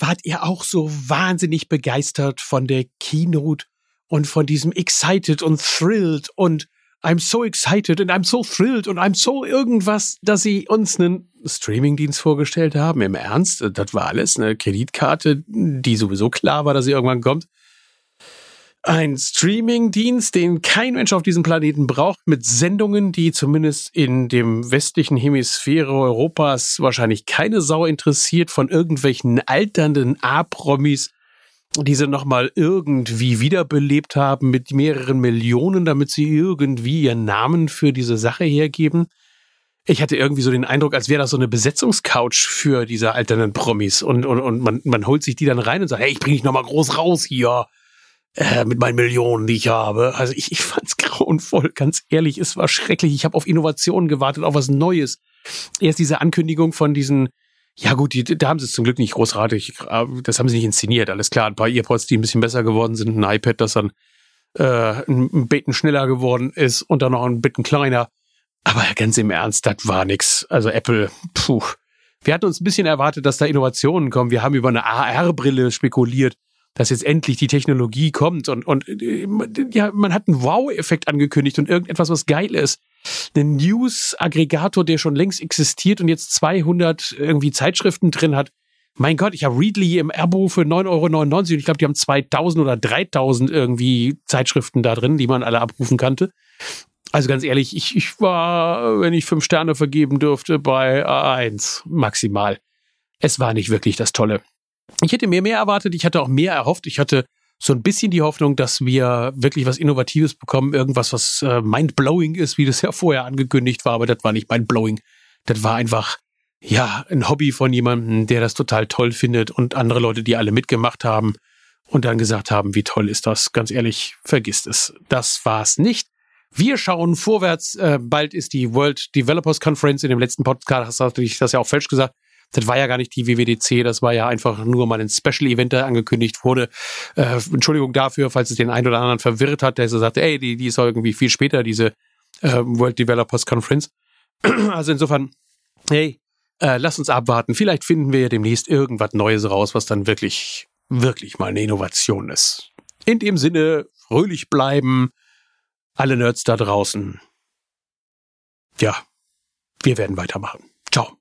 wart ihr auch so wahnsinnig begeistert von der Keynote und von diesem excited und thrilled und I'm so excited and I'm so thrilled und I'm so irgendwas, dass sie uns einen Streamingdienst vorgestellt haben. Im Ernst, das war alles eine Kreditkarte, die sowieso klar war, dass sie irgendwann kommt. Ein Streamingdienst, den kein Mensch auf diesem Planeten braucht, mit Sendungen, die zumindest in dem westlichen Hemisphäre Europas wahrscheinlich keine Sau interessiert, von irgendwelchen alternden A-Promis, die sie nochmal irgendwie wiederbelebt haben mit mehreren Millionen, damit sie irgendwie ihren Namen für diese Sache hergeben. Ich hatte irgendwie so den Eindruck, als wäre das so eine Besetzungscouch für diese alternden Promis und, und, und man, man holt sich die dann rein und sagt, hey, ich bring dich nochmal groß raus hier äh, mit meinen Millionen, die ich habe. Also ich, ich fand's grauenvoll, ganz ehrlich, es war schrecklich. Ich habe auf Innovationen gewartet, auf was Neues. Erst diese Ankündigung von diesen ja gut, die, da haben sie es zum Glück nicht großartig, äh, das haben sie nicht inszeniert, alles klar. Ein paar Earpods, die ein bisschen besser geworden sind, ein iPad, das dann äh, ein Bitten schneller geworden ist und dann noch ein Bitten kleiner. Aber ganz im Ernst, das war nix. Also Apple, puh. Wir hatten uns ein bisschen erwartet, dass da Innovationen kommen. Wir haben über eine AR-Brille spekuliert, dass jetzt endlich die Technologie kommt und, und äh, ja, man hat einen Wow-Effekt angekündigt und irgendetwas, was geil ist einen News-Aggregator, der schon längst existiert und jetzt 200 irgendwie Zeitschriften drin hat. Mein Gott, ich habe Readly im Abo für 9,99 Euro und ich glaube, die haben 2000 oder 3000 irgendwie Zeitschriften da drin, die man alle abrufen kannte. Also ganz ehrlich, ich, ich war, wenn ich fünf Sterne vergeben dürfte, bei eins maximal. Es war nicht wirklich das Tolle. Ich hätte mir mehr erwartet, ich hatte auch mehr erhofft. Ich hatte so ein bisschen die Hoffnung, dass wir wirklich was Innovatives bekommen, irgendwas, was äh, mindblowing ist, wie das ja vorher angekündigt war, aber das war nicht mindblowing. Das war einfach, ja, ein Hobby von jemandem, der das total toll findet und andere Leute, die alle mitgemacht haben und dann gesagt haben, wie toll ist das. Ganz ehrlich, vergisst es. Das war's nicht. Wir schauen vorwärts. Äh, bald ist die World Developers Conference. In dem letzten Podcast hatte ich das ja auch falsch gesagt. Das war ja gar nicht die WWDC, das war ja einfach nur mal ein Special-Event, der angekündigt wurde. Äh, Entschuldigung dafür, falls es den einen oder anderen verwirrt hat, der so sagte, ey, die, die ist irgendwie viel später, diese äh, World Developers Conference. also insofern, hey, äh, lass uns abwarten. Vielleicht finden wir ja demnächst irgendwas Neues raus, was dann wirklich, wirklich mal eine Innovation ist. In dem Sinne, fröhlich bleiben, alle Nerds da draußen. Ja, wir werden weitermachen. Ciao.